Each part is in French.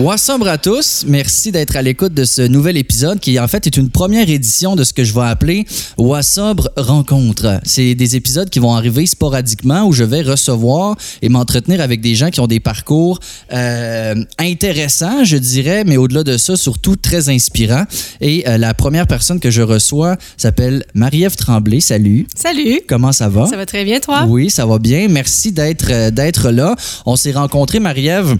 Wassabre à tous. Merci d'être à l'écoute de ce nouvel épisode qui, en fait, est une première édition de ce que je vais appeler Wassabre Rencontre. C'est des épisodes qui vont arriver sporadiquement où je vais recevoir et m'entretenir avec des gens qui ont des parcours euh, intéressants, je dirais, mais au-delà de ça, surtout très inspirants. Et euh, la première personne que je reçois s'appelle Marie-Ève Tremblay. Salut. Salut. Comment ça va? Ça va très bien, toi? Oui, ça va bien. Merci d'être euh, d'être là. On s'est rencontrés, Marie-Ève.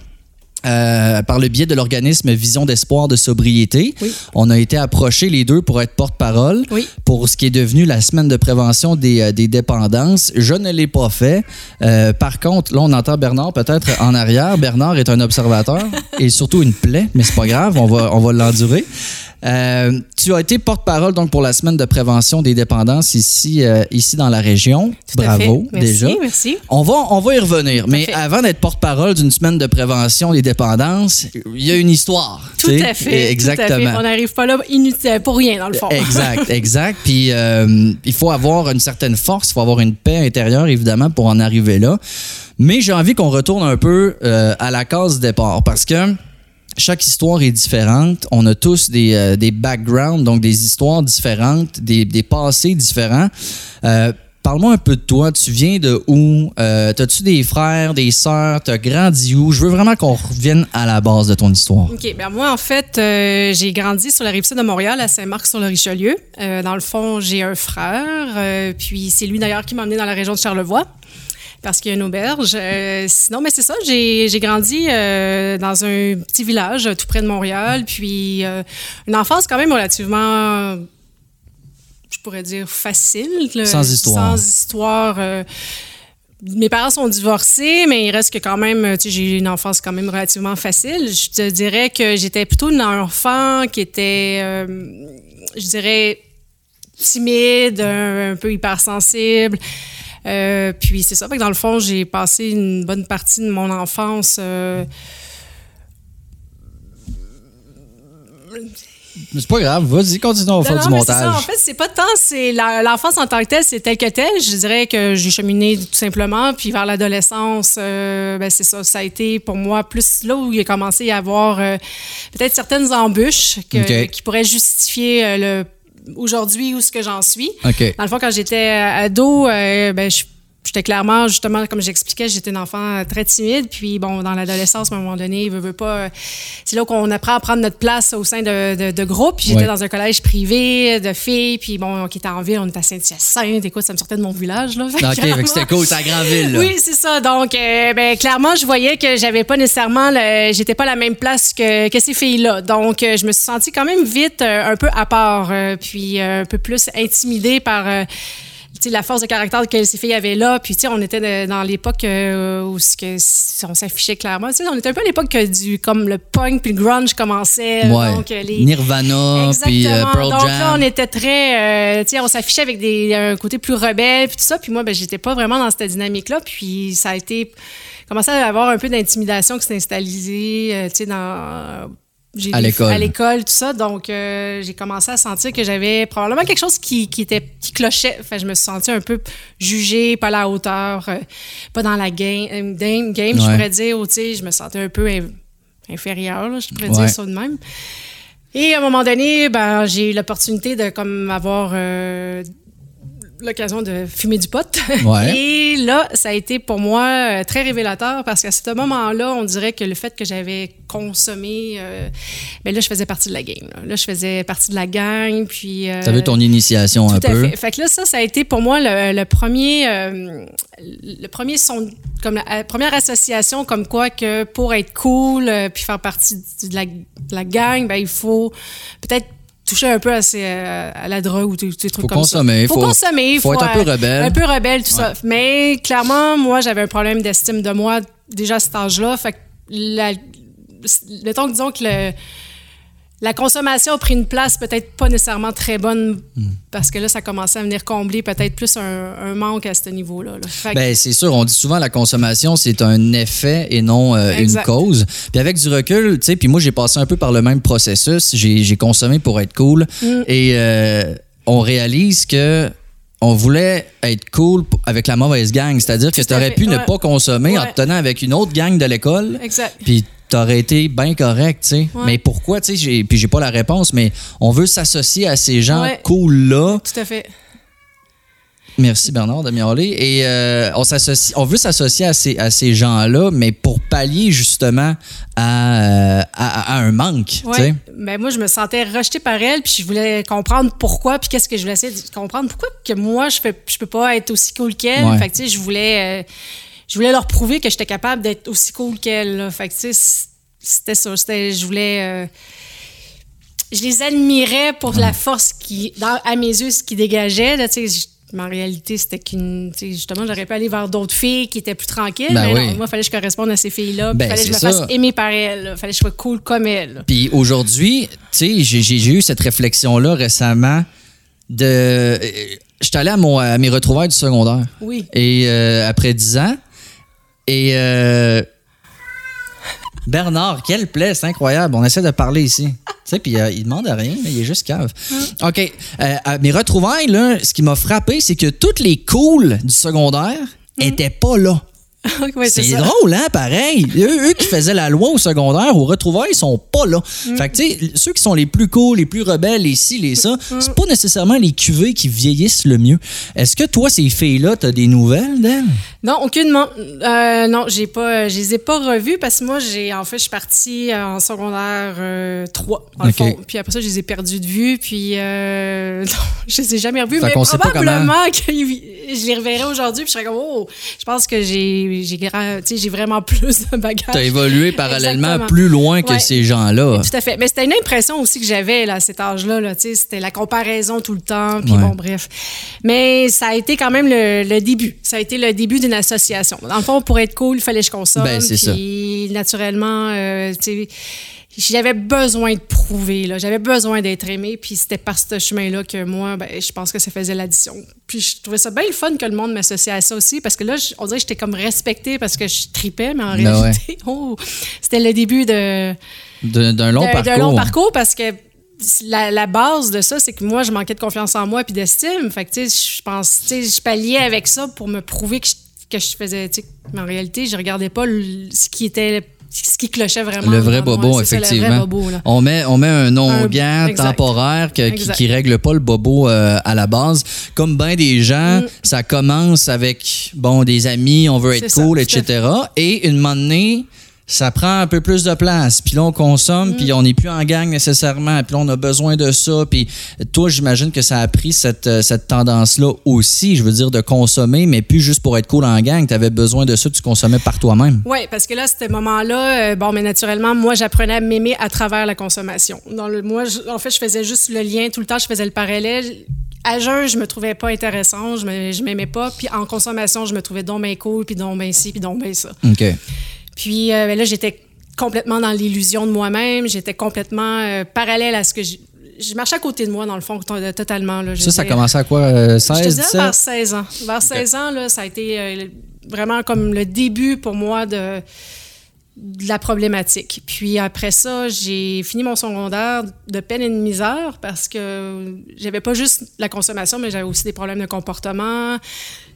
Euh, par le biais de l'organisme Vision d'espoir de sobriété. Oui. On a été approchés les deux pour être porte-parole Oui. pour ce qui est devenu la semaine de prévention des, euh, des dépendances. Je ne l'ai pas fait. Euh, par contre, là, on entend Bernard peut-être en arrière. Bernard est un observateur et surtout une plaie, mais c'est pas grave, on va, on va l'endurer. Euh, tu as été porte-parole donc pour la semaine de prévention des dépendances ici, euh, ici dans la région. Tout à Bravo fait. Merci, déjà. Merci. On va, on va y revenir, mais fait. avant d'être porte-parole d'une semaine de prévention des dépendances, il y a une histoire. Tout à fait. Exactement. tout à fait. On n'arrive pas là inutile, pour rien, dans le fond. Exact, exact. Puis euh, il faut avoir une certaine force, il faut avoir une paix intérieure, évidemment, pour en arriver là. Mais j'ai envie qu'on retourne un peu à la case départ parce que chaque histoire est différente. On a tous des, euh, des backgrounds, donc des histoires différentes, des, des passés différents. Euh, Parle-moi un peu de toi. Tu viens de où? Euh, T'as-tu des frères, des sœurs? T'as grandi où? Je veux vraiment qu'on revienne à la base de ton histoire. OK. Ben moi, en fait, j'ai grandi sur la rive sud de Montréal, à Saint-Marc-sur-le-Richelieu. Dans le fond, j'ai un frère. puis c'est lui, d'ailleurs, qui m'a emmené dans la région de Charlevoix. Parce qu'il y a une auberge. Euh, sinon, mais c'est ça, j'ai j'ai grandi euh, dans un petit village euh, tout près de Montréal. Puis euh, une enfance quand même relativement, je pourrais dire, facile. là. Sans histoire. Sans histoire. euh, mes parents sont divorcés, mais il reste que quand même, tu sais, j'ai eu une enfance quand même relativement facile. Je te dirais que j'étais plutôt une enfant qui était, euh, je dirais, timide, un, un peu hypersensible. Euh, puis c'est ça, fait que dans le fond, j'ai passé une bonne partie de mon enfance. euh, c'est pas grave. Vas-y, continue, on va non, faire non, du ça. montage. En fait, c'est pas tant, c'est l'enfance en tant que telle, c'est tel que tel. Je dirais que j'ai cheminé tout simplement, puis vers l'adolescence, euh, ben c'est ça, ça a été pour moi plus là où il a commencé à y avoir euh, peut-être certaines embûches que- qui pourraient justifier euh, le aujourd'hui où ce que j'en suis. OK. Dans le fond, quand j'étais euh, ado, euh, ben, je- j'étais clairement, justement, comme j'expliquais, j'étais une enfant euh, très timide. Puis, bon, dans l'adolescence, à un moment donné, veut, veut pas. euh, c'est là qu'on apprend à prendre notre place au sein de, de, de groupes. Puis, j'étais Ouais. dans un collège privé de filles. Puis, bon, qui était en ville, on était à Saint-Hyacinthe. Écoute, ça me sortait de mon village, là. OK, c'était cool, c'est la grande ville. là. oui, c'est ça. Donc, euh, ben, clairement, je voyais que j'avais pas nécessairement, le- j'étais pas à la même place que, que ces filles-là. Donc, euh, je me suis sentie quand même vite un peu à part, puis un peu plus intimidée par. La force de caractère que ces filles avaient là. Puis, tu sais, on était de- dans l'époque euh, où que, on s'affichait clairement. Tu sais, on était un peu à l'époque que du, comme le punk puis le grunge commençait. Ouais. Donc, euh, les, Nirvana, puis euh. Pearl Donc là, on était très, euh, tu sais, on s'affichait avec des, un côté plus rebelle puis tout ça. Puis moi, ben, j'étais pas vraiment dans cette dynamique-là. Puis ça a été, commencé à avoir un peu d'intimidation qui s'est installée, tu sais, dans À l'école. À l'école, tout ça. Donc, euh, j'ai commencé à sentir que j'avais probablement quelque chose qui, qui était qui clochait. Enfin, je me suis sentie un peu jugée, pas à la hauteur, euh, pas dans la game, euh, game, je pourrais dire. Je me sentais un peu in- inférieure, là, je pourrais Ouais. dire ça de même. Et à un moment donné, ben, j'ai eu l'opportunité de comme avoir euh, l'occasion de fumer du pot. Ouais. Et là, ça a été pour moi euh, très révélateur parce qu'à ce moment-là, on dirait que le fait que j'avais consommé, euh, ben là, je faisais partie de la game. Là, Là, je faisais partie de la gang. Puis, euh, Ça veut ton initiation un à peu? fait. Fait que là, ça, ça a été pour moi le, le premier, euh, le premier son, comme la, la première association comme quoi que pour être cool euh, puis faire partie du- de la, de la gang, ben il faut peut-être toucher un peu à, ces, euh, à la drogue ou des, des trucs Faut comme consommer, ça. Faut, faut- consommer. faut être un peu euh, rebelle. Un peu rebelle, tout ça. Mais clairement, moi, j'avais un problème d'estime de moi déjà à cet âge-là. Fait que la, mettons que disons que le, la consommation a pris une place peut-être pas nécessairement très bonne parce que là, ça commençait à venir combler peut-être plus un, un manque à ce niveau-là. là. Ben, c'est sûr, on dit souvent la consommation, c'est un effet et non euh, une cause. Puis avec du recul, tu sais, puis moi, j'ai passé un peu par le même processus. J'ai consommé pour être cool. Mm. Et euh, on réalise que on voulait être cool avec la mauvaise gang. C'est-à-dire que tu aurais pu ne pas consommer en te tenant avec une autre gang de l'école. Exact. Puis t'aurais été bien correct, tu sais. Ouais. Mais pourquoi, tu sais, puis j'ai pas la réponse, mais on veut s'associer à ces gens cool-là. Tout à fait. Merci Bernard de m'y aller. Et euh, on, veut s'associer à ces, à ces gens-là, mais pour pallier justement à, euh, à- à un manque. Ouais. Ben moi, je me sentais rejetée par elle, puis je voulais comprendre pourquoi, puis qu'est-ce que je voulais essayer de comprendre. Pourquoi que moi, je fais, je peux pas être aussi cool qu'elle? Ouais. Fait que, tu sais, je voulais, euh, je voulais leur prouver que j'étais capable d'être aussi cool qu'elle. Fait que, tu sais, c'était ça. C'était, je voulais... euh, je les admirais pour la force qui, dans, à mes yeux, ce qui dégageait. Là, tu sais, mais en réalité, c'était qu'une. Justement, j'aurais pu aller vers d'autres filles qui étaient plus tranquilles. Ben mais oui. non, moi, il fallait que je corresponde à ces filles-là. puis Ben, il fallait que je me ça. fasse aimer par elles. Il fallait que je sois cool comme elles. Puis aujourd'hui, tu sais, j'ai- eu cette réflexion-là récemment de... J'étais allé à, mon, à mes retrouvailles du secondaire. Oui. Et euh, après 10 ans. Et euh, Bernard, quelle plaie, c'est incroyable. On essaie de parler ici. Tu sais, puis euh, il demande rien, là, il est juste cave. OK. euh, à mes retrouvailles, là, ce qui m'a frappé, c'est que toutes les cools du secondaire étaient pas là. Ouais, c'est drôle, hein, pareil. Eux, eux qui faisaient la loi au secondaire, au retrouvailles, ils sont pas là. Fait que, tu sais, ceux qui sont les plus cool, les plus rebelles, les ci, les ça, c'est pas nécessairement les cuvées qui vieillissent le mieux. Est-ce que toi, ces filles-là, t'as des nouvelles d'elles? Non, aucunement. Euh, non, j'ai pas, je les ai pas revues parce que moi, j'ai, en fait, je suis partie euh, en secondaire euh, 3, dans Ok. le fond. Puis après ça, je les ai perdues de vue. Puis euh, non, je les ai jamais revues. Fait mais probablement que je les reverrai aujourd'hui. Puis je serais comme, oh, je pense que j'ai, tu vraiment plus de bagages. T'as évolué parallèlement Exactement. plus loin que Ouais. ces gens-là. Tout à fait. Mais c'était une impression aussi que j'avais à cet âge-là. Là, tu sais, c'était la comparaison tout le temps. Puis Ouais. bon, bref. Mais ça a été quand même le, le début. Ça a été le début d'une association. Dans le fond, pour être cool, il fallait que je consomme. Ben, c'est ça. puis naturellement, euh, tu sais, j'avais besoin de prouver. là. J'avais besoin d'être aimée. Puis c'était par ce chemin-là que moi, ben, je pense que ça faisait l'addition. Puis je trouvais ça bien le fun que le monde m'associe à ça aussi. Parce que là, on dirait que j'étais comme respectée parce que je tripais. Mais en Ben ouais. réalité, oh, c'était le début de D'un d'un long parcours. d'un long parcours parce que la, la base de ça, c'est que moi, je manquais de confiance en moi puis d'estime. Fait que, tu sais, je pense, tu sais, je palliais avec ça pour me prouver que je, que je faisais, tu sais, mais en réalité, je regardais pas le- ce qui était, ce qui clochait vraiment. Le vrai moi. bobo, ça, effectivement. le vrai bobo, là. On met, on met un exact. temporaire que- qui, qui règle pas le bobo euh, à la base. Comme bien des Mm. gens, ça commence avec bon des amis, on veut être ça, cool, etc. Et une moment donné, ça prend un peu plus de place. Puis là, on Mm. consomme, puis on n'est plus en gang nécessairement. Puis là, on a besoin de ça. Puis toi, j'imagine que ça a pris cette, euh, cette tendance-là aussi, je veux dire, de consommer, mais plus juste pour être cool en gang. Tu avais besoin de ça, tu consommais par toi-même. Oui, parce que là, à ce moment-là, euh, bon, mais naturellement, moi, j'apprenais à m'aimer à travers la consommation. Dans le, moi, je- en fait, je faisais juste le lien tout le temps, je faisais le parallèle. À jeun, je me trouvais pas intéressant, je m'aimais pas. Puis en consommation, je me trouvais donc bien cool, puis donc bien ci, puis donc bien ça. OK. Puis euh, ben là, j'étais complètement dans l'illusion de moi-même. J'étais complètement euh, parallèle à ce que je... Je marchais à côté de moi, dans le fond, to- totalement. Là, Ça, ça commencé à quoi? euh, Je te 16, dirais 17? vers 16 ans. Vers 16 ans, là, ça a été euh, vraiment comme le début pour moi de, de la problématique. Puis après ça, j'ai fini mon secondaire de peine et de misère parce que j'avais pas juste la consommation, mais j'avais aussi des problèmes de comportement.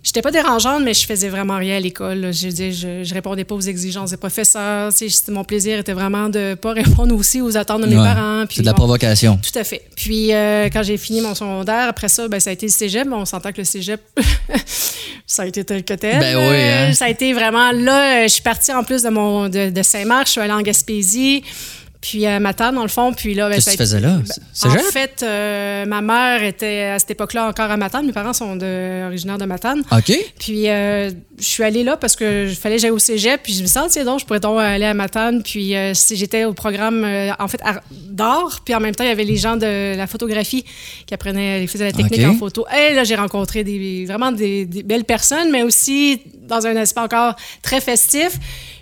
J'étais pas dérangeante, mais je faisais vraiment rien à l'école. Je dire, je, je répondais pas aux exigences des professeurs. Mon plaisir était vraiment de pas répondre aussi aux attentes de mes Ouais. parents. C'est de la bon. provocation. Tout à fait. Puis euh, quand j'ai fini mon secondaire, après ça, ben, ça a été le cégep. On s'entend que le cégep, ça a été tel que tel. Ben oui, hein. Ça a été vraiment là. Je suis partie en plus de mon de, de Saint-Marc. Je suis allée en Gaspésie. Puis à Matane, dans le fond. Puis là, ben, Qu'est-ce que tu faisais là? ben, en fait, euh, ma mère était à cette époque-là encore à Matane. Mes parents sont de, originaires de Matane. OK. Puis euh, je suis allée là parce que je fallait que j'aille au cégep. Puis je me tiens donc, je pourrais donc aller à Matane. Puis euh, si j'étais au programme, en fait, art- d'art. Puis en même temps, il y avait les gens de la photographie qui apprenaient, ils faisaient la technique en photo. Et là, j'ai rencontré des, vraiment des, des belles personnes, mais aussi dans un aspect encore très festif.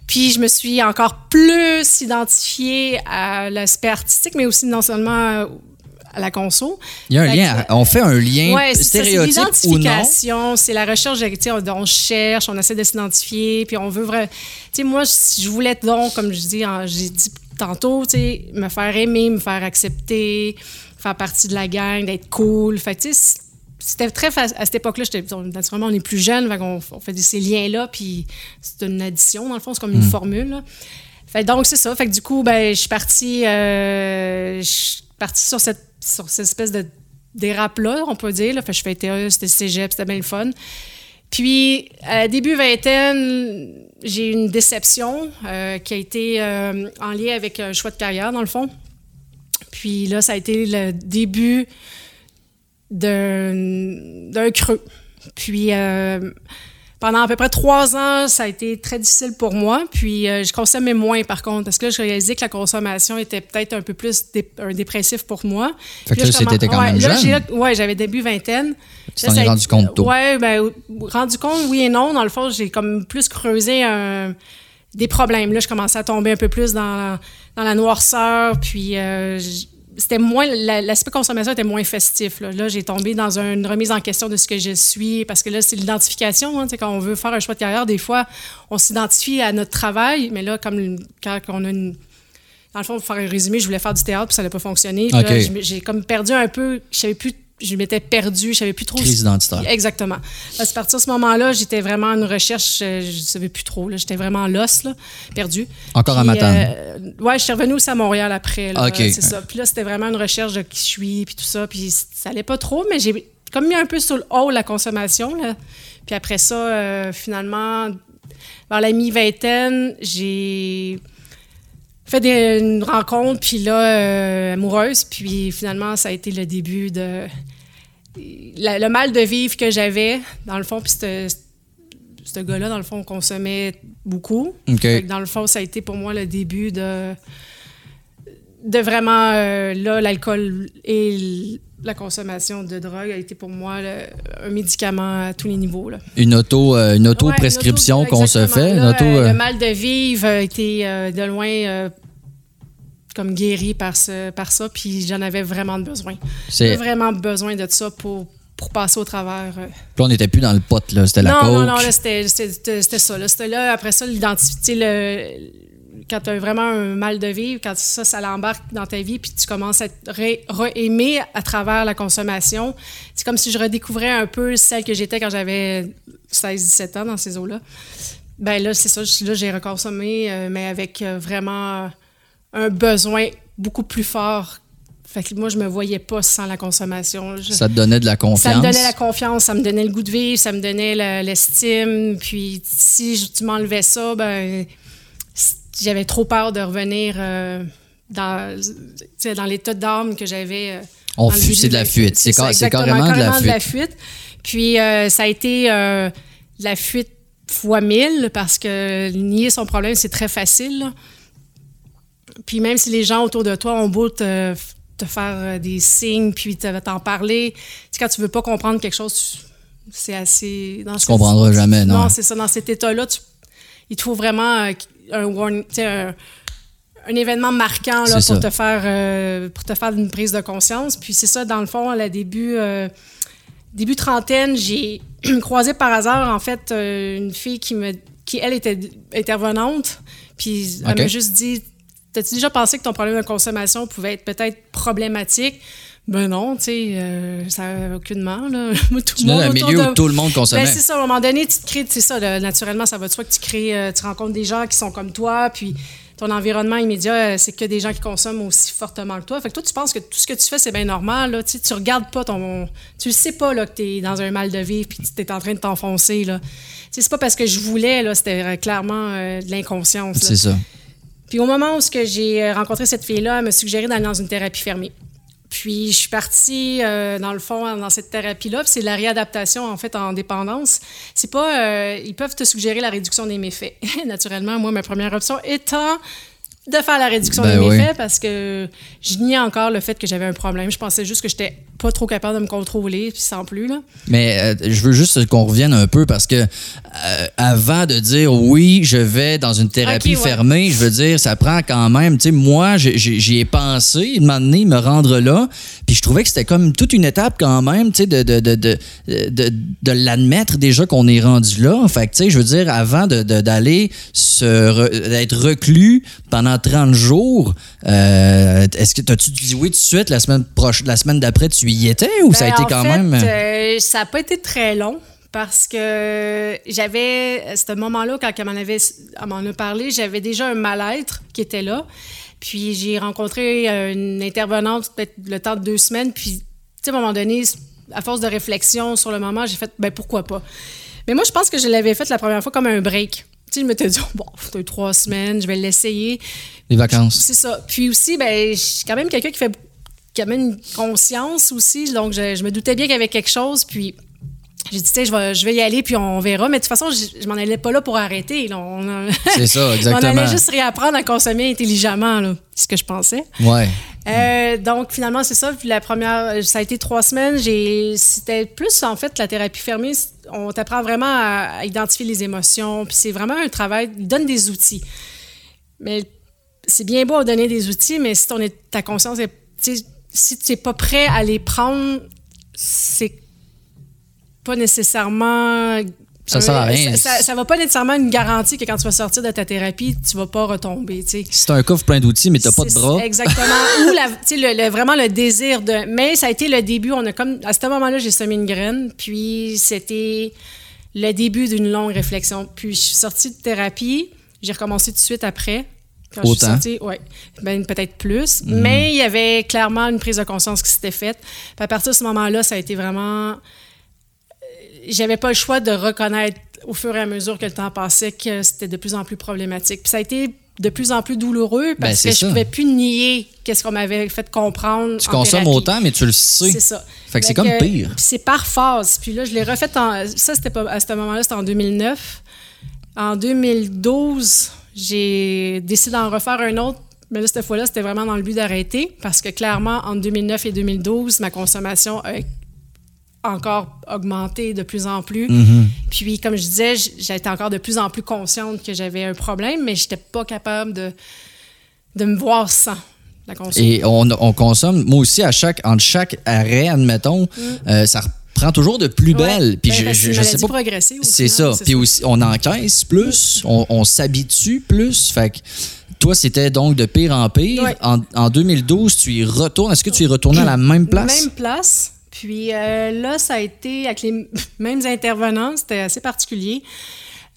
Puis je me suis encore plus identifiée à l'aspect artistique, mais aussi non seulement euh, à la conso. Il y a un Fait lien. que- On fait un lien Ouais, c'est ça, c'est stéréotype ou non? l'identification, c'est la recherche, on, on cherche, on essaie de s'identifier, puis on veut vraiment... Tu sais, moi, je voulais donc, comme je dis, j'ai dit tantôt, tu sais, me faire aimer, me faire accepter, faire partie de la gang, d'être cool. Fait tu sais, c'était très facile. À cette époque-là, naturellement, on est plus jeune, on, on fait ces liens-là, puis c'est une addition, dans le fond, c'est comme une formule. là. Fait, donc, c'est ça. Fait que du coup, ben, je suis partie, euh, je suis partie sur cette, sur cette espèce de dérape-là, on peut dire. Là. Fait que je fais TE, c'était cégep, c'était bien le fun. Puis, à début vingtaine, j'ai eu une déception euh, qui a été euh, en lien avec un choix de carrière, dans le fond. Puis là, ça a été le début d'un creux. Puis, euh, pendant à peu près trois ans, ça a été très difficile pour moi. Puis, euh, je consommais moins, par contre, parce que là, je réalisais que la consommation était peut-être un peu plus dé- un dépressif pour moi. Fait que là, c'était- quand même là, jeune. Ouais, j'avais début vingtaine. Tu Là, t'en es rendu compte tôt. Ouais, ben, rendu compte, oui et non. Dans le fond, j'ai comme plus creusé un- des problèmes. Là, je commençais à tomber un peu plus dans, dans la noirceur. Puis, euh, c'était moins. la- L'aspect consommation était moins festif. Là, Là, j'ai tombé dans une remise en question de ce que je suis. Parce que là, c'est l'identification. Hein, quand on veut faire un choix de carrière, des fois, on s'identifie à notre travail. Mais là, comme quand on a une. Dans le fond, pour faire un résumé, je voulais faire du théâtre, puis ça n'a pas fonctionné. J'ai comme perdu un peu. Je savais plus. Je m'étais perdue. Je savais plus trop. Crise identitaire. Exactement. À partir de ce moment-là, j'étais vraiment en recherche, euh, je ne savais plus trop, j'étais vraiment lost, là, perdu. Encore à Puis, Matane. euh, ouais, je suis revenue aussi à Montréal après. Là, OK. C'est ça. Puis là, c'était vraiment une recherche de qui je suis, puis tout ça. Puis ça allait pas trop, mais j'ai comme mis un peu sur le haut la consommation. Là. Puis après ça, euh, finalement, vers la mi-vingtaine, j'ai fait des, une rencontre, puis là, euh, amoureuse. Puis finalement, ça a été le début de la- le mal de vivre que j'avais, dans le fond. Puis ce gars-là, dans le fond, consommait beaucoup. Dans le fond, ça a été pour moi le début de, de vraiment, euh, là, l'alcool et la consommation de drogue a été pour moi un médicament à tous les niveaux. Là. Une auto, euh, une auto- qu'on se fait. une Là, auto, euh, Le mal de vivre a été de loin comme guéri par, ce, par ça, puis j'en avais vraiment besoin. J'avais vraiment besoin de ça pour, pour passer au travers. Là, on n'était plus dans le pot, là. C'était la non, coke. non, non, c'était ça. Là. C'était là, après ça, l'identité, le, quand tu as vraiment un mal de vivre, quand ça, ça l'embarque dans ta vie, puis tu commences à te ré- re-aimer à travers la consommation. C'est comme si je redécouvrais un peu celle que j'étais quand j'avais 16-17 ans dans ces eaux-là. Ben là, c'est ça. je- Là, j'ai reconsommé, euh, mais avec euh, vraiment un besoin beaucoup plus fort. Fait que moi, je me voyais pas sans la consommation. Je- Ça te donnait de la confiance. ça me donnait la confiance, ça me donnait le goût de vivre, ça me donnait l'estime. Puis si je- tu m'enlevais ça, ben j'avais trop peur de revenir euh, dans, dans l'état d'âme que j'avais. euh, On fuit, c'est de la fuite. C'est ça, ca- c'est exactement, carrément de la fuite. Puis euh, ça a été euh, de la fuite fois mille parce que nier son problème, c'est très facile. là. Puis même si les gens autour de toi ont beau te, te faire des signes, puis te- t'en parler, quand tu veux pas comprendre quelque chose, c'est assez... Dans Tu comprendras jamais, non. Non, c'est ça. Dans cet état-là, tu- il te faut vraiment un, warning, tu sais, un, un événement marquant là, pour ça. te faire euh, pour te faire une prise de conscience. Puis c'est ça, dans le fond, à la début, euh, début trentaine, j'ai croisé par hasard, en fait, euh, une fille qui, me, qui, elle, était intervenante. Puis elle m'a juste dit T'as-tu déjà pensé que ton problème de consommation pouvait être peut-être problématique Ben non, tu sais, euh, ça aucunement. Là. Moi, tout Tu le es monde un milieu de- où tout le monde consommait. ben, c'est ça, à un moment donné, tu te crées, c'est ça, là, naturellement, ça va de soi que tu crées, euh, tu rencontres des gens qui sont comme toi, puis ton environnement immédiat, euh, c'est que des gens qui consomment aussi fortement que toi. Fait que toi, tu penses que tout ce que tu fais, c'est bien normal, là, tu sais, tu regardes pas ton... Tu le sais pas, là, que t'es dans un mal de vivre, puis tu es en train de t'enfoncer, là. Tu sais, c'est pas parce que je voulais, là, c'était euh, clairement euh, de l'inconscience. C'est ça. Puis au moment où que j'ai rencontré cette fille-là, elle m'a suggéré d'aller dans une thérapie fermée. Puis je suis partie, euh, dans le fond, dans cette thérapie-là. Puis c'est de la réadaptation, en fait, en dépendance. C'est pas... euh, ils peuvent te suggérer la réduction des méfaits. Naturellement, moi, ma première option étant de faire la réduction Ben des oui. méfaits parce que je niais encore le fait que j'avais un problème. Je pensais juste que j'étais pas trop capable de me contrôler, puis sans plus, là. Mais euh, je veux juste qu'on revienne un peu parce que euh, avant de dire oui, je vais dans une thérapie ouais. fermée, je veux dire, ça prend quand même, tu sais, moi, j'y ai pensé, moment donné, me rendre là, puis je trouvais que c'était comme toute une étape quand même, tu sais, de, de, de, de, de, de l'admettre déjà qu'on est rendu là. Fait que, tu sais, je veux dire, avant de- de- d'aller se re- d'être reclus pendant 30 jours, euh, est-ce que t'as-tu dit oui tout de suite, la semaine prochaine, la semaine d'après, tu y étais ou ça a Ben, été quand fait, même? euh, ça n'a pas été très long parce que j'avais, à ce moment-là, quand elle m'en avait, elle m'en a parlé, j'avais déjà un mal-être qui était là. Puis j'ai rencontré une intervenante peut-être le temps de deux semaines. Puis, tu sais, à un moment donné, à force de réflexion sur le moment, j'ai fait, ben pourquoi pas? Mais moi, je pense que je l'avais fait la première fois comme un break. Tu sais, je m'étais dit, bon, deux, trois semaines, je vais l'essayer. Les vacances. C'est ça. Puis aussi, ben, je suis quand même quelqu'un qui fait qui a même une conscience aussi. Donc, je, je me doutais bien qu'il y avait quelque chose. Puis, j'ai dit, tu sais, je vais, je vais y aller, puis on verra. Mais de toute façon, je, je m'en allais pas là pour arrêter. là. On, C'est ça, on exactement. allait juste réapprendre à consommer intelligemment, là, ce que je pensais. Ouais. Euh, donc, finalement, c'est ça. Puis la première, ça a été trois semaines. J'ai, c'était plus, en fait, la thérapie fermée. On t'apprend vraiment à, à identifier les émotions. Puis c'est vraiment un travail. Il donne des outils. Mais c'est bien beau de donner des outils, mais si ton, ta conscience est. tu Si tu n'es pas prêt à les prendre, c'est pas nécessairement. Ça sert à euh, rien. Ça, ça, ça va pas nécessairement une garantie que quand tu vas sortir de ta thérapie, tu vas pas retomber. tu sais. C'est un coffre plein d'outils, mais t'as pas de bras. Exactement. Ou la, tu sais, le, le- vraiment le désir de. Mais ça a été le début. On a comme à ce moment-là, j'ai semé une graine. Puis c'était le début d'une longue réflexion. Puis je suis sortie de thérapie. J'ai recommencé tout de suite après. Quand je suis Autant? sortie, ouais, ben, peut-être plus. Mais il y avait clairement une prise de conscience qui s'était faite. Puis à partir de ce moment-là, ça a été vraiment. euh, J'avais pas le choix de reconnaître au fur et à mesure que le temps passait que c'était de plus en plus problématique. Puis ça a été de plus en plus douloureux Ben, parce que je ça. pouvais plus nier qu'est-ce qu'on m'avait fait comprendre. Tu en consommes thérapie. autant, mais tu le sais. C'est ça. Fait que c'est comme pire. C'est par phase. Puis là, je l'ai refait en. Ça, c'était pas à ce moment-là, c'était en 2009. En 2012, j'ai décidé d'en refaire un autre. Mais là, cette fois-là, c'était vraiment dans le but d'arrêter parce que clairement, entre 2009 et 2012, ma consommation a encore augmenté de plus en plus. Mm-hmm. Puis, comme je disais, j'étais encore de plus en plus consciente que j'avais un problème, mais j'étais pas capable de, de me voir sans la consommation. Et on, on consomme, moi aussi, à chaque, entre chaque arrêt, admettons, euh, ça reprend toujours de plus Mm. Ouais. belle. Puis Ben, je, je, je sais pas. C'est ça. Puis ça. aussi, on encaisse plus, on, on s'habitue plus. Fait que toi, c'était donc de pire en pire. Ouais. En, en 2012, tu y retournes. Est-ce que tu y retournes à la même place? Même place. Puis euh, là, ça a été avec les mêmes intervenants. C'était assez particulier.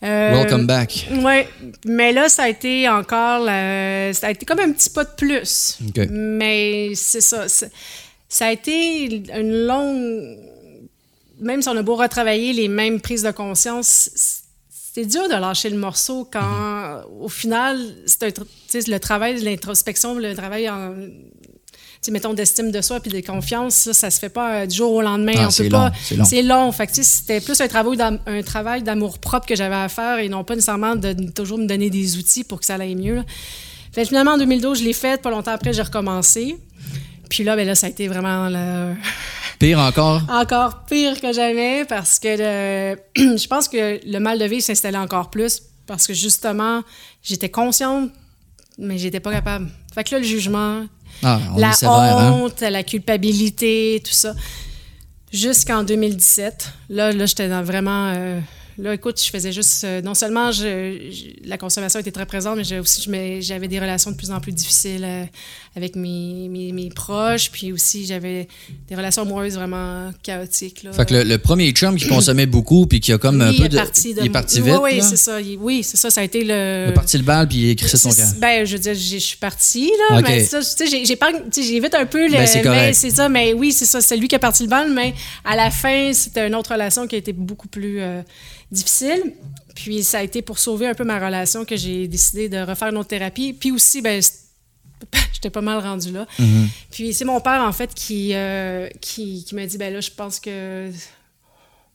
Euh, Welcome back. Oui, mais là, ça a été encore. ça a été comme un petit pas de plus. OK. Mais c'est ça. Ça a été une longue. Même si on a beau retravailler les mêmes prises de conscience, c'était dur de lâcher le morceau quand, au final, c'est le travail de l'introspection, le travail en. mettons, d'estime de soi puis de confiance, ça, ça se fait pas euh, du jour au lendemain. Ah, on c'est peut long, pas. c'est long. C'est long. Fait c'était plus un travail, un travail d'amour propre que j'avais à faire et non pas nécessairement de toujours me donner des outils pour que ça aille mieux. Fait finalement, en 2012, je l'ai fait. Pas longtemps après, j'ai recommencé. Puis là, ben là, ça a été vraiment le- Pire encore? encore pire que jamais parce que le- je pense que le mal de vivre s'installait encore plus parce que justement, j'étais consciente, mais j'étais pas capable. Fait que là, le jugement, Ah, la hein? honte, la culpabilité, tout ça. Jusqu'en 2017, là, là j'étais dans vraiment. euh, là, écoute, je faisais juste. euh, non seulement je, je- la consommation était très présente, mais aussi je me- j'avais des relations de plus en plus difficiles euh, avec mes, mes, mes proches, puis aussi j'avais des relations amoureuses vraiment chaotiques. Là. Fait que le, le premier chum qui consommait beaucoup puis qui a comme un Lui, peu il est de. parti de- il est parti vite. Oui, c'est ça. il- oui, c'est ça. Ça a été le. Il est parti le bal puis il a écrit son camp. Ben, je veux dire, je suis partie, là. Ok. Mais ça, tu sais, j'évite un peu le. Ben, c'est mais c'est ça, mais oui, c'est ça. C'est lui qui a parti le bal, mais à la fin, c'était une autre relation qui a été beaucoup plus euh, difficile. Puis ça a été pour sauver un peu ma relation que j'ai décidé de refaire une autre thérapie. Puis aussi, ben, j'étais pas mal rendue là. Mm-hmm. Puis c'est mon père, en fait, qui, euh, qui, qui m'a dit, ben là, je pense que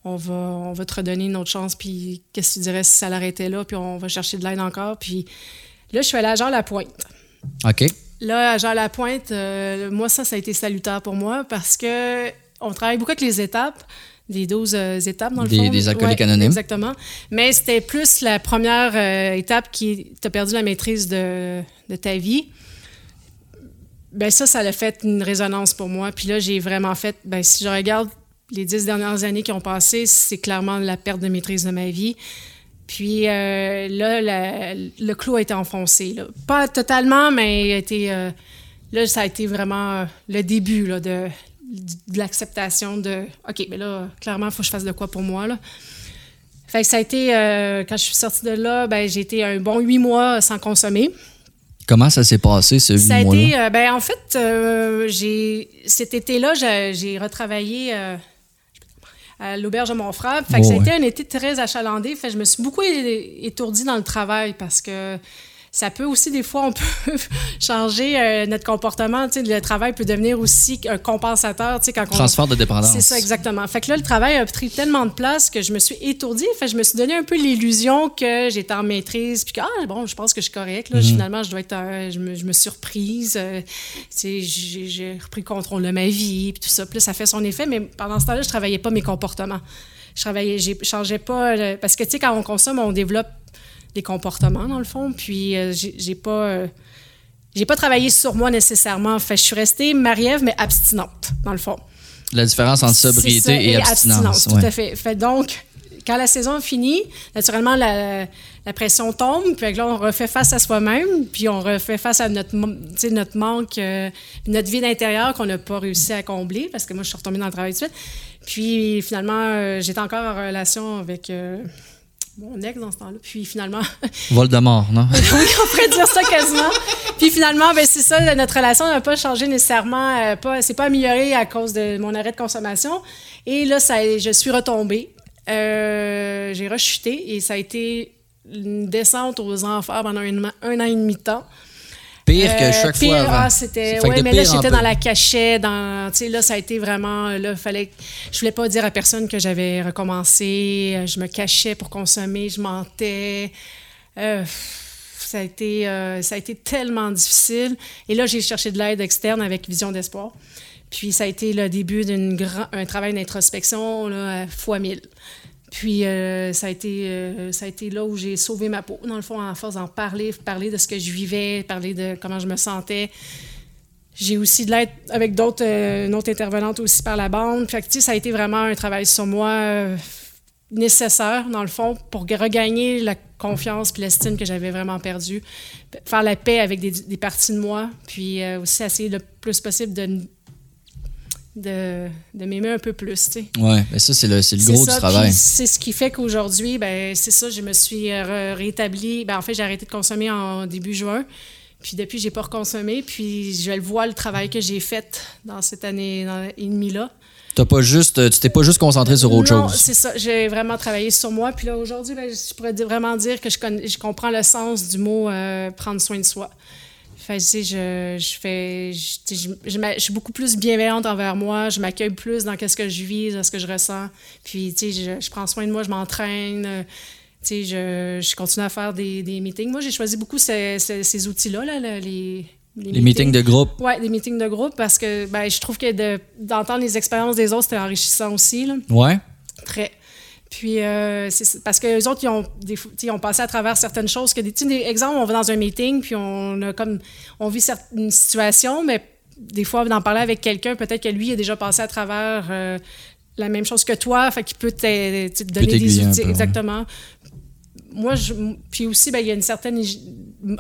on va, on va te redonner une autre chance, puis qu'est-ce que tu dirais si ça l'arrêtait là, puis on va chercher de l'aide encore. Puis là, je suis allée à Jean Lapointe. OK. Là, à Jean Lapointe, euh, moi, ça, ça a été salutaire pour moi parce que on travaille beaucoup avec les étapes, des 12 euh, étapes dans le Des- fond. des alcooliques Ouais, anonymes. Exactement. Mais c'était plus la première euh, étape qui t'a perdu la maîtrise de, de ta vie. Ben ça, ça a fait une résonance pour moi. Puis là, j'ai vraiment fait, ben si je regarde les dix dernières années qui ont passé, c'est clairement la perte de maîtrise de ma vie. Puis euh, là, la- le clou a été enfoncé. là. Pas totalement, mais a été, là, ça a été vraiment le début là, de, de l'acceptation de OK, mais là, clairement, il faut que je fasse de quoi pour moi. Là. Fait que ça a été, euh, quand je suis sortie de là, ben, j'ai été un bon huit mois sans consommer. Comment ça s'est passé, ce huit Ça a mois-là? été, euh, ben, en fait, euh, j'ai, cet été-là, j'ai, j'ai retravaillé à l'auberge de mon frère. Fait que Oh, ça a été un été très achalandé. Fait que je me suis beaucoup étourdie dans le travail parce que ça peut aussi, des fois, on peut changer euh, notre comportement. Tu sais, le travail peut devenir aussi un compensateur. Tu sais, quand on, Transfert de dépendance. c'est ça, exactement. Fait que là, le travail a pris tellement de place que je me suis étourdie. Fait que je me suis donné un peu l'illusion que j'étais en maîtrise, puis que, ah, bon, je pense que je suis correcte. Là. Mhm. Finalement, je dois être, euh, je, me, je me suis reprise. euh, tu sais, j'ai, repris contrôle de ma vie, puis tout ça. Puis là, ça fait son effet, mais pendant ce temps-là, je travaillais pas mes comportements. Je travaillais, je changeais pas, parce que, tu sais, quand on consomme, on développe des comportements, dans le fond, puis euh, j'ai, pas... euh, j'ai pas travaillé sur moi nécessairement. Fait je suis restée Marie-Ève, mais abstinente, dans le fond. La différence entre sobriété ça, et, abstinence. Tout ouais. à fait. Fait donc, quand la saison finit, naturellement, la, la pression tombe, puis là, on refait face à soi-même, puis on refait face à notre, notre manque, euh, notre vide intérieur qu'on n'a pas réussi à combler, parce que moi, je suis retombée dans le travail tout de suite. Puis finalement, euh, j'étais encore en relation avec euh, mon ex dans ce temps-là. Puis finalement, Voldemort, non? oui, on pourrait dire ça quasiment. Puis finalement, ben c'est ça, notre relation n'a pas changé nécessairement, euh, pas, c'est pas amélioré à cause de mon arrêt de consommation. Et là, ça, je suis retombée. Euh, j'ai rechuté et ça a été une descente aux enfers pendant un, un an et demi de temps. Pire que Euh, chaque pire, fois avant. ah, c'était, ouais, mais là, j'étais dans la cachette. Dans, tu sais, là, ça a été vraiment. Là, fallait, je voulais pas dire à personne que j'avais recommencé. Euh, Je me cachais pour consommer. Je mentais. Euh, ça, a été, euh, ça a été tellement difficile. Et là, j'ai cherché de l'aide externe avec Vision d'espoir. Puis ça a été le début d'un travail d'introspection là, à fois mille. Puis euh, ça, a été, euh, ça a été là où j'ai sauvé ma peau, dans le fond, en force d'en parler, parler de ce que je vivais, parler de comment je me sentais. J'ai aussi de l'aide avec d'autres, euh, une autre intervenante aussi par la bande. Fait que, ça a été vraiment un travail sur moi nécessaire, dans le fond, pour regagner la confiance puis l'estime que j'avais vraiment perdue. Faire la paix avec des, des parties de moi, puis aussi essayer le plus possible de, de, de m'aimer un peu plus, tu sais. Ouais, mais ça, c'est le, le gros ça, du travail. C'est ce qui fait qu'aujourd'hui, ben, c'est ça, je me suis euh, rétablie. Ben, en fait, j'ai arrêté de consommer en début juin. Puis depuis, j'ai pas reconsommé. Puis je le vois, le travail que j'ai fait dans cette année et demie-là. T'as pas juste, tu t'es pas juste concentré sur autre non, chose. c'est ça. J'ai vraiment travaillé sur moi. Puis là, aujourd'hui, ben, je pourrais vraiment dire que je, connais- je comprends le sens du mot euh, prendre soin de soi. Fait que, tu sais, je, je fais. Je, tu sais, je- je suis beaucoup plus bienveillante envers moi. Je m'accueille plus dans ce que je vis, dans ce que je ressens. Puis, tu sais, je, je prends soin de moi, je m'entraîne. euh, Tu sais, je, je continue à faire des, des meetings. Moi, j'ai choisi beaucoup ces, ces- ces outils-là, là, là, les, Les meetings de groupe. Oui, des meetings de groupe parce que ben, je trouve que de- d'entendre les expériences des autres, c'était enrichissant aussi. Ouais. Très. Puis, euh, c'est- parce que les autres, ils ont, des, ils ont passé à travers certaines choses. que des, des exemples, on va dans un meeting, puis on a comme, on vit une situation, mais des fois, d'en parler avec quelqu'un, peut-être que lui a déjà passé à travers euh, la même chose que toi, fait qu'il peut te, donner des outils. peu, ouais. exactement. Moi, je, puis aussi, ben, il y a une certaine,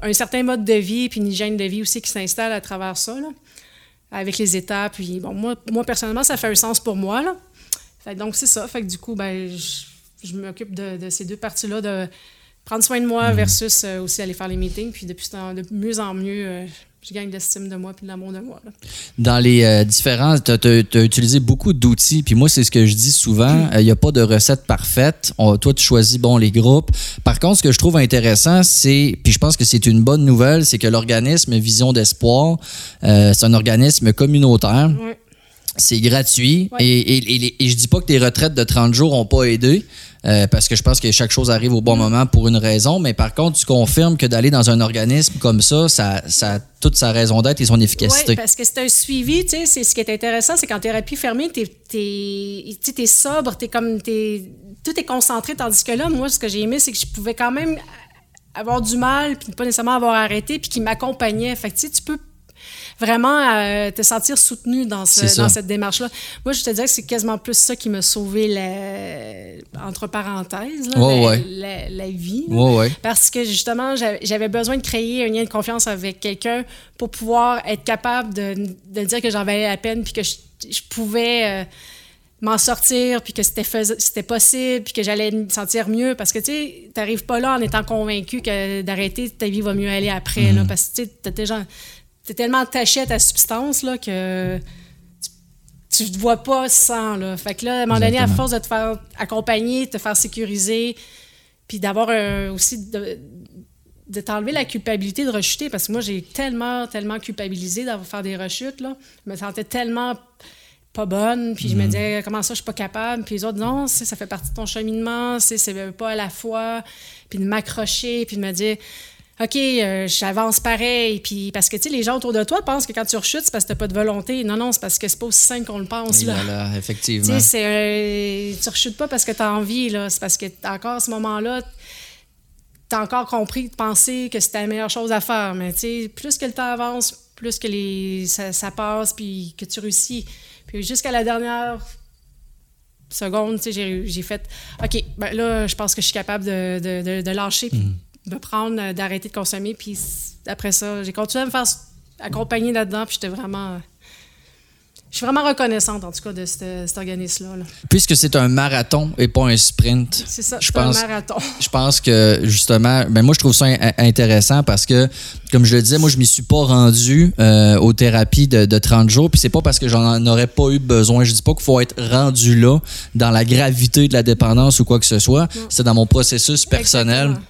un certain mode de vie, puis une hygiène de vie aussi qui s'installe à travers ça, là, avec les étapes. Puis, bon, moi, moi, personnellement, ça fait un sens pour moi, là. Fait donc, c'est ça. Fait que du coup, ben, je, je m'occupe de, de ces deux parties-là, de prendre soin de moi versus euh, aussi aller faire les meetings. Puis depuis, de mieux en mieux, euh, je gagne de l'estime de moi puis de l'amour de moi. là. Dans les euh, différents, tu as, utilisé beaucoup d'outils, puis moi, c'est ce que je dis souvent, il n'y a pas de recette parfaite. On- toi, tu choisis, bon, les groupes. Par contre, ce que je trouve intéressant, c'est, puis je pense que c'est une bonne nouvelle, c'est que l'organisme Vision d'Espoir, euh, c'est un organisme communautaire. C'est gratuit. Ouais. Et, et, et, je dis pas que tes retraites de 30 jours n'ont pas aidé, euh, parce que je pense que chaque chose arrive au bon moment pour une raison, mais par contre, tu confirmes que d'aller dans un organisme comme ça, ça, ça a toute sa raison d'être et son efficacité. Oui, parce que c'est un suivi, tu sais, c'est ce qui est intéressant, c'est qu'en thérapie fermée, t'es es, es sobre, t'es comme t'es tout est concentré, tandis que là, moi, ce que j'ai aimé, c'est que je pouvais quand même avoir du mal, puis pas nécessairement avoir arrêté, puis qui m'accompagnait. Fait que tu sais, tu peux vraiment euh, te sentir soutenu dans, ce- cette démarche-là. Moi, je te dirais que c'est quasiment plus ça qui m'a sauvé, la, entre parenthèses, là, la, ouais. la- la vie. là. Ouais, ouais. Parce que justement, j'avais besoin de créer un lien de confiance avec quelqu'un pour pouvoir être capable de, de dire que j'en valais la peine, puis que je, je pouvais euh, m'en sortir, puis que c'était c'était possible, puis que j'allais me sentir mieux. Parce que tu sais, t'arrives pas là en étant convaincu que d'arrêter, ta vie va mieux aller après. là, parce que tu sais, t'as déjà- t'es tellement attaché à ta substance là, que tu ne te vois pas sans. Là. Fait que là, à un moment donné, à force de te faire accompagner, de te faire sécuriser, puis d'avoir aussi de, de t'enlever la culpabilité de rechuter, parce que moi, j'ai tellement, tellement culpabilisé d'avoir faire des rechutes. Là. Je me sentais tellement pas bonne, puis je me disais, comment ça, je suis pas capable? Puis les autres, non, ça fait partie de ton cheminement, c'est c'est pas à la fois. Puis de m'accrocher, puis de me dire, OK, euh, j'avance pareil. Puis parce que, tu sais, les gens autour de toi pensent que quand tu rechutes, c'est parce que t'as pas de volonté. Non, non, c'est parce que c'est pas aussi simple qu'on le pense. Là. Tu effectivement. sais, euh, tu rechutes pas parce que tu as envie, là. C'est parce que encore à ce moment-là, tu as encore compris de penser que c'était la meilleure chose à faire. Mais tu sais, plus que le temps avance, plus que les, ça, ça passe, puis que tu réussis. Puis jusqu'à la dernière seconde, tu sais, j'ai, fait OK, ben là, je pense que je suis capable de, de, de- de lâcher, me prendre, euh, d'arrêter de consommer. Puis après ça, j'ai continué à me faire accompagner là-dedans, puis j'étais vraiment. Je suis vraiment reconnaissante, en tout cas, de cet, cet organisme-là. là. Puisque c'est un marathon et pas un sprint. C'est ça, Je pense- un marathon. Je pense que justement, ben moi je trouve ça in- intéressant parce que, comme je le disais, moi je m'y suis pas rendu euh, aux thérapies de, de 30 jours, puis c'est pas parce que j'en aurais pas eu besoin. Je dis pas qu'il faut être rendu là dans la gravité de la dépendance ou quoi que ce soit. C'est dans mon processus personnel. Exactement.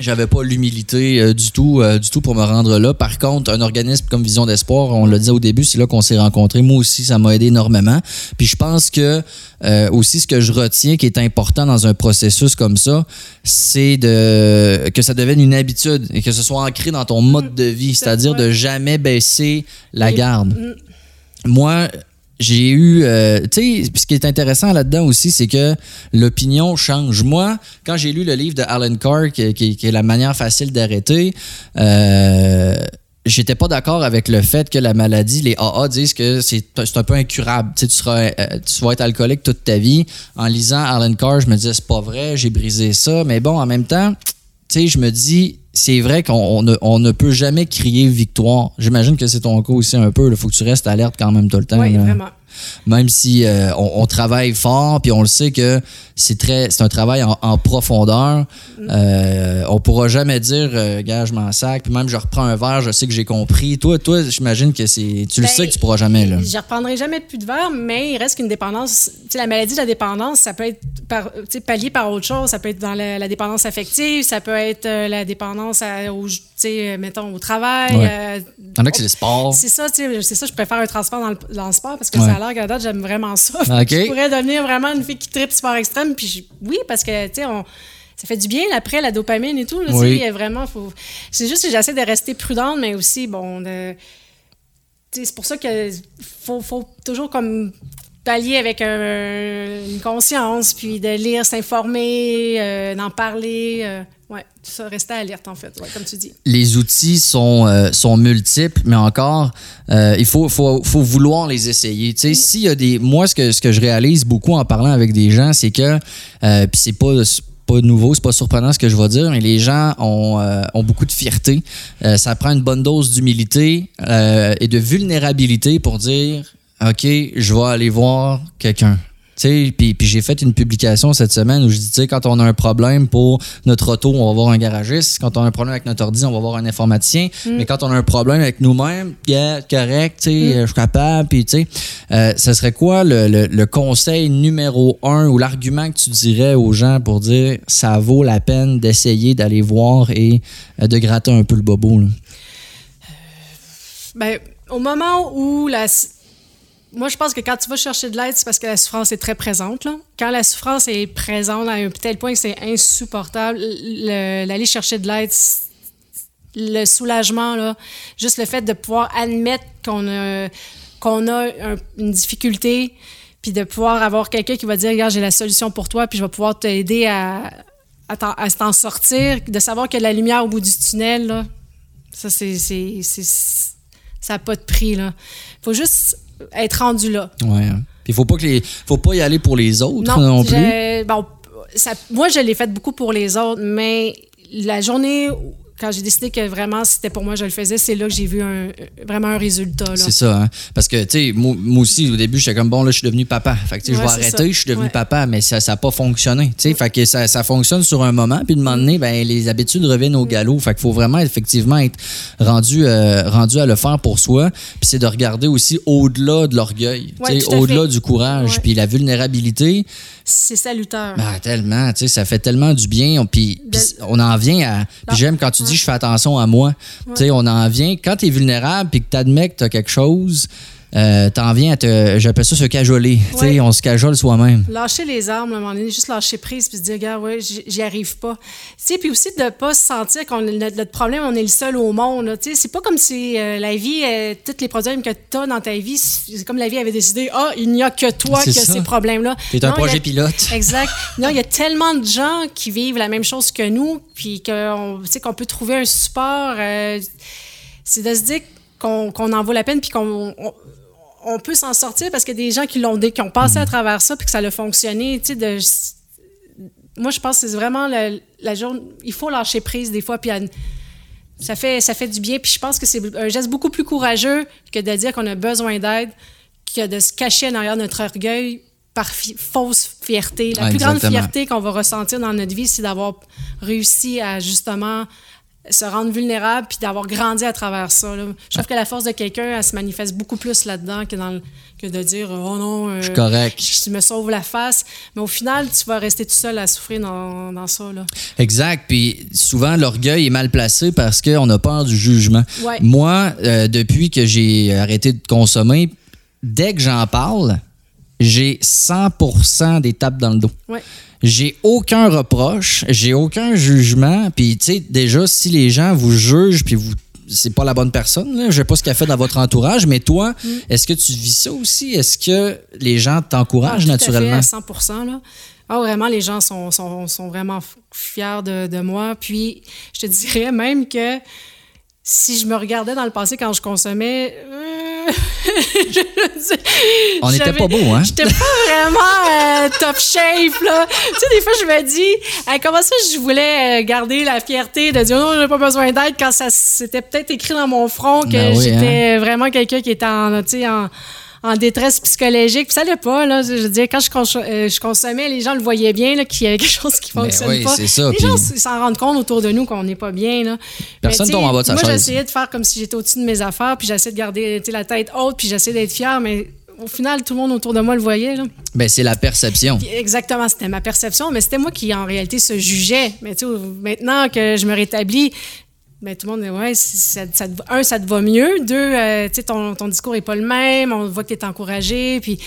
J'avais pas l'humilité euh, du tout, euh, du tout pour me rendre là. Par contre, un organisme comme Vision d'espoir, on le disait au début, c'est là qu'on s'est rencontrés. Moi aussi, ça m'a aidé énormément. Puis je pense que euh, aussi ce que je retiens qui est important dans un processus comme ça, c'est de que ça devienne une habitude et que ce soit ancré dans ton mode de vie, c'est-à-dire de jamais baisser la garde Mm. moi, j'ai eu. euh, tu sais, ce qui est intéressant là-dedans aussi, c'est que l'opinion change. Moi, quand j'ai lu le livre de Alan Carr, qui, est La manière facile d'arrêter, euh, j'étais pas d'accord avec le fait que la maladie, les AA disent que c'est c'est un peu incurable. Tu sais, tu, seras, euh, tu vas être alcoolique toute ta vie. En lisant Alan Carr, je me disais, c'est pas vrai, j'ai brisé ça. Mais bon, en même temps, tu sais, je me dis, c'est vrai qu'on on ne, on ne peut jamais crier victoire. J'imagine que c'est ton cas aussi un peu. Il faut que tu restes alerte quand même tout le temps. Oui, là. vraiment. Même si euh, on, on travaille fort, puis on le sait que c'est très, c'est un travail en, en profondeur. Euh, on pourra jamais dire, euh, gars, je m'en sac, puis même je reprends un verre, je sais que j'ai compris. Toi, toi, j'imagine que c'est, tu le Ben, sais que tu pourras jamais là. Je reprendrai jamais plus de verre, mais il reste qu'une dépendance. La maladie de la dépendance, ça peut être par, pallié par autre chose. Ça peut être dans la, la dépendance affective, ça peut être euh, la dépendance à- au, sais, mettons, au travail. Ouais. euh, Il y en a que c'est le sport. c'est ça, c'est ça, je préfère un transport dans le, dans le sport parce que Ouais. ça a l'air qu'à date, j'aime vraiment ça. Ok. Je pourrais devenir vraiment une fille qui tripe sport extrême. Puis je- oui, parce que, tu sais, on. Ça fait du bien après la dopamine et tout. Là, Oui. vraiment, faut... C'est juste que j'essaie de rester prudente, mais aussi, bon, de... c'est pour ça que faut, faut toujours comme pallier avec un- une conscience, puis de lire, s'informer, euh, d'en parler. euh, tout ça, rester alerte, en fait, ouais, comme tu dis. les outils sont, euh, sont multiples, mais encore, euh, il faut, faut, faut vouloir les essayer. Tu sais, s'il y a des. Moi, ce que, ce que je réalise beaucoup en parlant avec des gens, c'est que. Euh, Puis c'est pas. pas nouveau, c'est pas surprenant ce que je vais dire, mais les gens ont, euh, ont beaucoup de fierté. Euh, ça prend une bonne dose d'humilité euh, et de vulnérabilité pour dire OK, je vais aller voir quelqu'un. Puis, j'ai fait une publication cette semaine où je dis, quand on a un problème pour notre auto, on va voir un garagiste. Quand on a un problème avec notre ordi, on va voir un informaticien. Mais quand on a un problème avec nous-mêmes, yeah, correct, sais, je suis capable, puis tu sais, euh, ce serait quoi le, le- le conseil numéro un ou l'argument que tu dirais aux gens pour dire, ça vaut la peine d'essayer d'aller voir et euh, de gratter un peu le bobo, là? Ben, au moment où la. Moi, je pense que quand tu vas chercher de l'aide, c'est parce que la souffrance est très présente. Quand la souffrance est présente à un tel point que c'est insupportable, le- l'aller chercher de l'aide, le soulagement, juste le fait de pouvoir admettre qu'on a, qu'on a un- une difficulté, puis de pouvoir avoir quelqu'un qui va dire, regarde, j'ai la solution pour toi, puis je vais pouvoir t'aider à, à t'en- sortir, de savoir qu'il y a la lumière au bout du tunnel, ça, c'est- ça n'a pas de prix. Il faut juste être rendu là. Ouais. hein. Puis faut pas que les, faut pas y aller pour les autres non, plus. je- bon, ça- moi, je l'ai fait beaucoup pour les autres, mais la journée quand j'ai décidé que vraiment c'était pour moi, je le faisais, c'est là que j'ai vu un- vraiment un résultat. C'est ça, hein? Parce que, tu sais, moi, moi aussi, au début, j'étais comme, bon, là, je suis devenu papa. Fait que, tu sais, Ouais, je vais arrêter, je suis devenu Ouais. papa, mais ça n'a pas fonctionné. Tu sais, fait que ça, ça fonctionne sur un moment, puis de moment donné, ben, les habitudes reviennent au galop. Fait qu'il faut vraiment, effectivement, être rendu, euh, rendu à le faire pour soi. Puis c'est de regarder aussi au-delà de l'orgueil, Ouais, au-delà du courage, puis la vulnérabilité. C'est salutaire. Ben, tellement, tu sais, ça fait tellement du bien. On- Puis, on en vient à. Puis j'aime quand tu dis je fais attention à moi. Tu sais, on en vient. Quand tu es vulnérable puis que tu admets que tu as quelque chose, euh, t'en viens à te. J'appelle ça se cajoler. Tu sais, Ouais. on se cajole soi-même. Lâcher les armes, à un moment donné, juste lâcher prise, puis se dire, regarde, ouais, j'y arrive pas. Tu sais, puis aussi de ne pas se sentir qu'on notre, notre problème, on est le seul au monde. là. Tu sais, c'est pas comme si euh, la vie, euh, tous les problèmes que tu as dans ta vie, c'est comme la vie avait décidé, ah, il n'y a que toi C'est qui as ces problèmes-là. T'es un a- projet pilote. Exact. Non, il y a tellement de gens qui vivent la même chose que nous, puis qu'on peut trouver un support. euh, c'est de se dire qu'on qu'on en vaut la peine, puis qu'on on, peut s'en sortir parce qu'il y a des gens qui l'ont qui ont passé à travers ça, puis que ça a fonctionné. Tu sais, de, moi, je pense que c'est vraiment la, la journée. Il faut lâcher prise des fois, puis ça fait, ça fait du bien. Puis je pense que c'est un geste beaucoup plus courageux que de dire qu'on a besoin d'aide, que de se cacher en arrière de notre orgueil par fi- fausse fierté. La plus grande fierté qu'on va ressentir dans notre vie, c'est d'avoir réussi à justement se rendre vulnérable puis d'avoir grandi à travers ça. là. Je trouve que la force de quelqu'un, elle se manifeste beaucoup plus là-dedans que, dans le- que de dire Oh non, euh, Je suis correct. je me sauve la face. Mais au final, tu vas rester tout seul à souffrir dans, dans ça. Là. Exact. Puis souvent, l'orgueil est mal placé parce qu'on a peur du jugement. Ouais. Moi, euh, depuis que j'ai arrêté de consommer, dès que j'en parle, j'ai 100 des tapes dans le dos. Ouais. J'ai aucun reproche, j'ai aucun jugement. Puis, tu sais, déjà, si les gens vous jugent, puis vous. C'est pas la bonne personne, là. Je sais pas ce qu'elle fait dans votre entourage, mais toi, Mm. est-ce que tu vis ça aussi? Est-ce que les gens t'encouragent Ah, tout à naturellement? fait, à 100 là. Ah, vraiment, les gens sont, sont, sont vraiment fiers de, de moi. Puis, je te dirais même que si je me regardais dans le passé quand je consommais, euh, On n'était pas beau, hein? J'étais pas vraiment euh, top shape, là. Tu sais, des fois, je me dis, Hey, comment ça je voulais euh, garder la fierté de dire, non, j'ai pas besoin d'aide quand ça c'était peut-être écrit dans mon front que Ben oui, j'étais vraiment quelqu'un qui était en, tu sais, en, en détresse psychologique. Puis ça l'est pas, là. Je veux dire, quand je, cons- euh, je consommais, les gens le voyaient bien, là, qu'il y avait quelque chose qui Ben fonctionne oui, pas. ça, Les puis- gens s'en rendent compte autour de nous qu'on n'est pas bien, là. Personne tombe en bas de sa Moi, j'essayais de faire comme si j'étais au-dessus de mes affaires, puis j'essayais de garder la tête haute, puis j'essayais d'être fière, mais au final, tout le monde autour de moi le voyait, là. Ben, c'est la perception. Exactement, c'était ma perception, mais c'était moi qui, en réalité, se jugeais. Mais tu sais, maintenant que je me rétablis, ben, tout le monde dit, ouais, un, ça te va mieux. Deux, euh, tu sais, ton, discours n'est pas le même. On voit que tu es encouragé. Puis,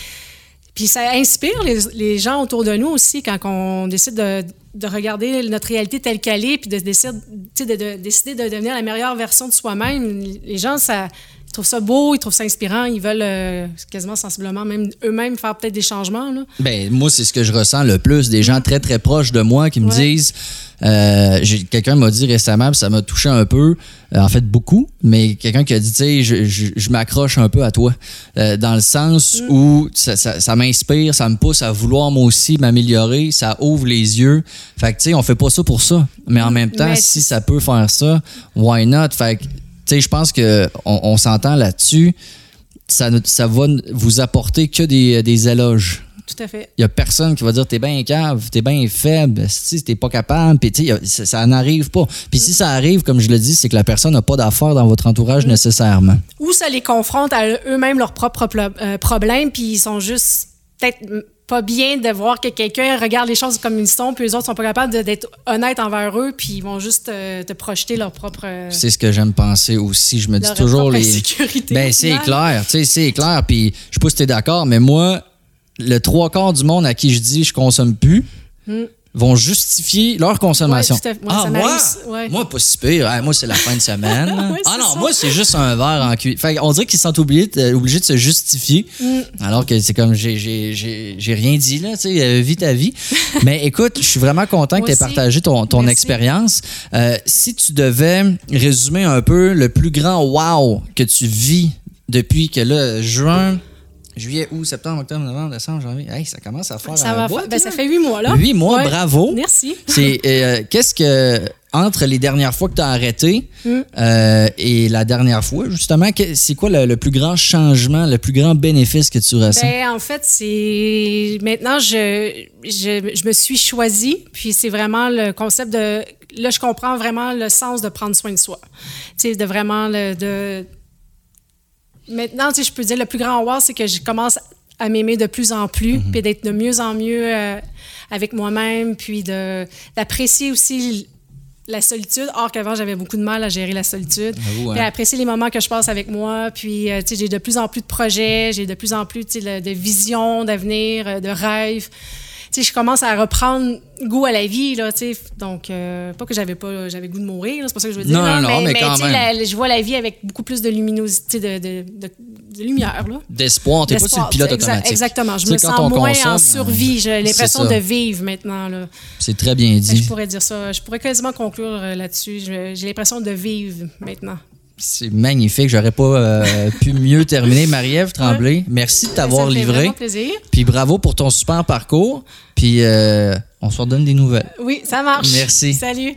puis ça inspire les, gens autour de nous aussi quand on décide de, de regarder notre réalité telle qu'elle est, puis de, décider, de, de- décider de devenir la meilleure version de soi-même. Les gens, ça, ils trouvent ça beau, ils trouvent ça inspirant, ils veulent euh, quasiment sensiblement même eux-mêmes faire peut-être des changements. Là. Ben, moi, c'est ce que je ressens le plus. Des gens très, très proches de moi qui me Ouais. disent. euh, quelqu'un m'a dit récemment, ça m'a touché un peu, euh, en fait beaucoup, mais quelqu'un qui a dit, tu sais, je, je- je m'accroche un peu à toi, euh, dans le sens où ça, ça- ça m'inspire, ça me pousse à vouloir moi aussi m'améliorer, ça ouvre les yeux. Fait que, tu sais, on fait pas ça pour ça, mais en même temps, Mais si ça peut faire ça, why not? Fait que, sais, je pense que on, on s'entend là-dessus. Ça, ne- ça va vous apporter que des, des éloges. Tout à fait. Il y a personne qui va dire t'es bien cave, t'es bien faible, si t'es pas capable, puis ça, ça n'arrive pas. Puis si ça arrive, comme je le dis, c'est que la personne n'a pas d'affaires dans votre entourage nécessairement. Ou ça les confronte à eux-mêmes leurs propres euh, problèmes, puis ils sont juste peut-être mm, pas bien de voir que quelqu'un regarde les choses comme ils sont, puis les autres sont pas capables d'être honnêtes envers eux, puis ils vont juste euh, te projeter leur propre. euh, C'est ce que j'aime penser aussi. Je me dis toujours les. insécurité, Ben c'est clair, tu sais, c'est clair. Puis je sais pas si t'es d'accord, mais moi, le trois quarts du monde à qui je dis je consomme plus. Hmm. Vont justifier leur consommation. Ouais. Ouais, ah, moi, ouais. moi, pas si pire. Moi, c'est la fin de semaine. Ah non, ça. moi, c'est juste un verre en cuir. Fait on dirait qu'ils sont obligés de, obligés de se justifier. Mm. Alors que c'est comme, j'ai- rien dit, là, tu sais, euh, vis ta vie. Mais écoute, je suis vraiment content que Moi tu aies partagé ton, expérience. Euh, si tu devais résumer un peu le plus grand wow que tu vis depuis que là, juin, juillet, août, septembre, octobre, novembre, décembre, janvier, hey, ça commence à faire Ça, un va bout, fa- ben, ça fait huit mois, là. Huit mois, Ouais. bravo. Merci. C'est euh, qu'est-ce que entre les dernières fois que tu as arrêté Mm. euh, et la dernière fois justement, c'est quoi le, le plus grand changement, le plus grand bénéfice que tu ressens? Ben, en fait, c'est. Maintenant, je, je, je me suis choisie, puis c'est vraiment le concept de. Là, je comprends vraiment le sens de prendre soin de soi. Tu sais, de vraiment. Le, de... Maintenant, tu sais, je peux dire le plus grand wow, c'est que je commence à m'aimer de plus en plus, puis d'être de mieux en mieux euh, avec moi-même, puis de d'apprécier aussi la solitude. Or qu'avant, j'avais beaucoup de mal à gérer la solitude. J'avoue, hein. Puis apprécier les moments que je passe avec moi. Puis, euh, tu sais, j'ai de plus en plus de projets, j'ai de plus en plus, tu sais, de visions d'avenir, euh, de rêves. Sais, je commence à reprendre goût à la vie, là, tu sais. Donc, euh, pas que j'avais pas, j'avais goût de mourir, c'est pas ça que je veux dire. Non, là, non, non, mais quand même. la- je vois la vie avec beaucoup plus de luminosité, de, de, de, de lumière, là. D'espoir, t'es pas sur le pilote exa- automatique. Exactement. Je me sens on moins en survie. J'ai l'impression de vivre maintenant, là. C'est très bien Fait dit. Je pourrais dire ça. Je pourrais quasiment conclure euh, là-dessus. J'ai l'impression de vivre maintenant. C'est magnifique. J'aurais pas euh, pu mieux terminer. Marie-Ève Tremblay, merci de t'avoir livré. plaisir. Puis bravo pour ton super parcours. Puis euh, on se redonne des nouvelles. Oui, ça marche. Merci. Salut.